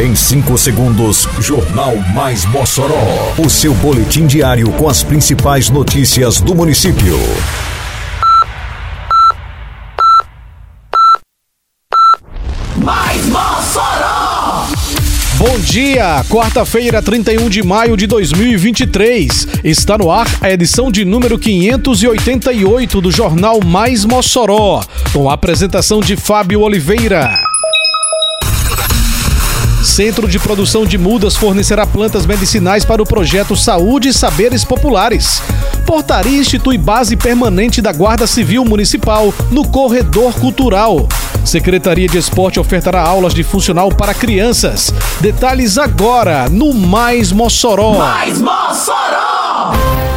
Em 5 segundos, Jornal Mais Mossoró. O seu boletim diário com as principais notícias do município. Mais Mossoró! Bom dia, quarta-feira, 31 de maio de 2023. Está no ar a edição de número 588 do Jornal Mais Mossoró, com a apresentação de Fábio Oliveira. Centro de Produção de Mudas fornecerá plantas medicinais para o projeto Saúde e Saberes Populares. Portaria institui base permanente da Guarda Civil Municipal no Corredor Cultural. Secretaria de Esporte ofertará aulas de funcional para crianças. Detalhes agora no Mais Mossoró. Mais Mossoró!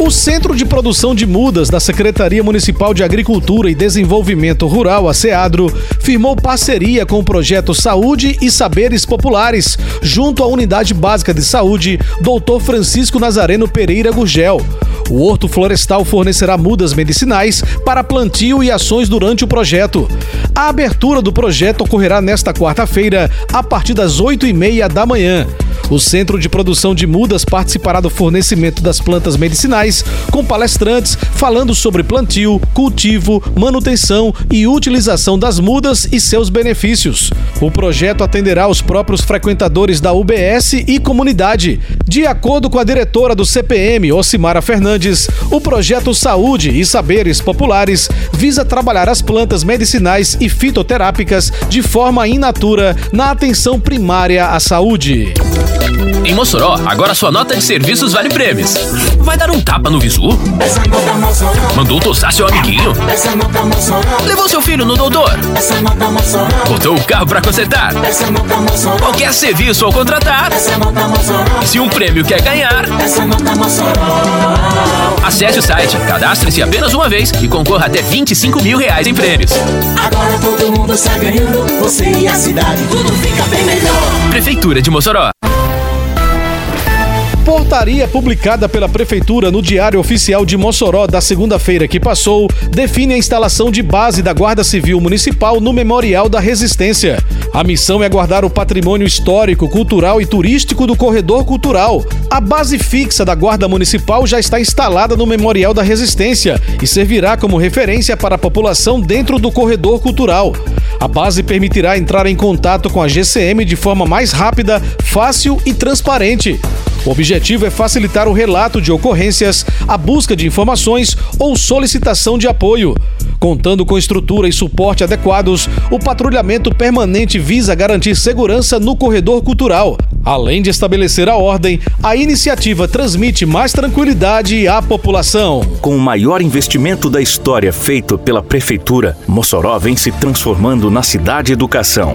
O Centro de Produção de Mudas da Secretaria Municipal de Agricultura e Desenvolvimento Rural, a SEADRO, firmou parceria com o projeto Saúde e Saberes Populares, junto à Unidade Básica de Saúde, Dr. Francisco Nazareno Pereira Gurgel. O Horto Florestal fornecerá mudas medicinais para plantio e ações durante o projeto. A abertura do projeto ocorrerá nesta quarta-feira, a partir das 8 e meia da manhã. O Centro de Produção de Mudas participará do fornecimento das plantas medicinais, com palestrantes falando sobre plantio, cultivo, manutenção e utilização das mudas e seus benefícios. O projeto atenderá os próprios frequentadores da UBS e comunidade. De acordo com a diretora do CPM, Ocimara Fernandes, o projeto Saúde e Saberes Populares visa trabalhar as plantas medicinais e fitoterápicas de forma in natura na atenção primária à saúde. Em Mossoró, agora sua nota de serviços vale prêmios. Vai dar um tapa no visu? Mandou tosar seu amiguinho? Levou seu filho no doutor? Botou o carro pra consertar? Qualquer serviço ao contratar? Se um prêmio quer ganhar, acesse o site, cadastre-se apenas uma vez e concorra até 25 mil reais em prêmios. Agora todo mundo ganhando, você e a cidade, tudo fica bem melhor. Prefeitura de Mossoró. Portaria publicada pela Prefeitura no Diário Oficial de Mossoró da segunda-feira que passou define a instalação de base da Guarda Civil Municipal no Memorial da Resistência. A missão é guardar o patrimônio histórico, cultural e turístico do corredor cultural. A base fixa da Guarda Municipal já está instalada no Memorial da Resistência e servirá como referência para a população dentro do corredor cultural. A base permitirá entrar em contato com a GCM de forma mais rápida, fácil e transparente. O objetivo é facilitar o relato de ocorrências, a busca de informações ou solicitação de apoio. Contando com estrutura e suporte adequados, o patrulhamento permanente visa garantir segurança no corredor cultural. Além de estabelecer a ordem, a iniciativa transmite mais tranquilidade à população. Com o maior investimento da história feito pela Prefeitura, Mossoró vem se transformando na cidade educação.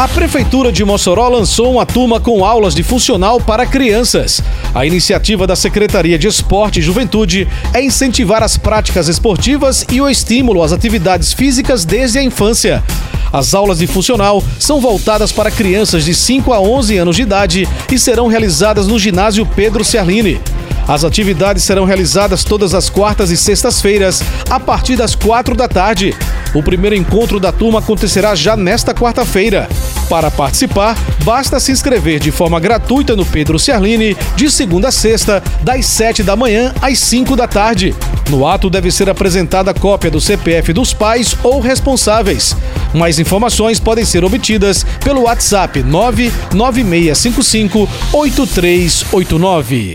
A Prefeitura de Mossoró lançou uma turma com aulas de funcional para crianças. A iniciativa da Secretaria de Esporte e Juventude é incentivar as práticas esportivas e o estímulo às atividades físicas desde a infância. As aulas de funcional são voltadas para crianças de 5 a 11 anos de idade e serão realizadas no ginásio Pedro Ciarline. As atividades serão realizadas todas as quartas e sextas-feiras, a partir das quatro da tarde. O primeiro encontro da turma acontecerá já nesta quarta-feira. Para participar, basta se inscrever de forma gratuita no Pedro Ciarline, de segunda a sexta, das 7 da manhã às 5 da tarde. No ato deve ser apresentada cópia do CPF dos pais ou responsáveis. Mais informações podem ser obtidas pelo WhatsApp 99655 8389.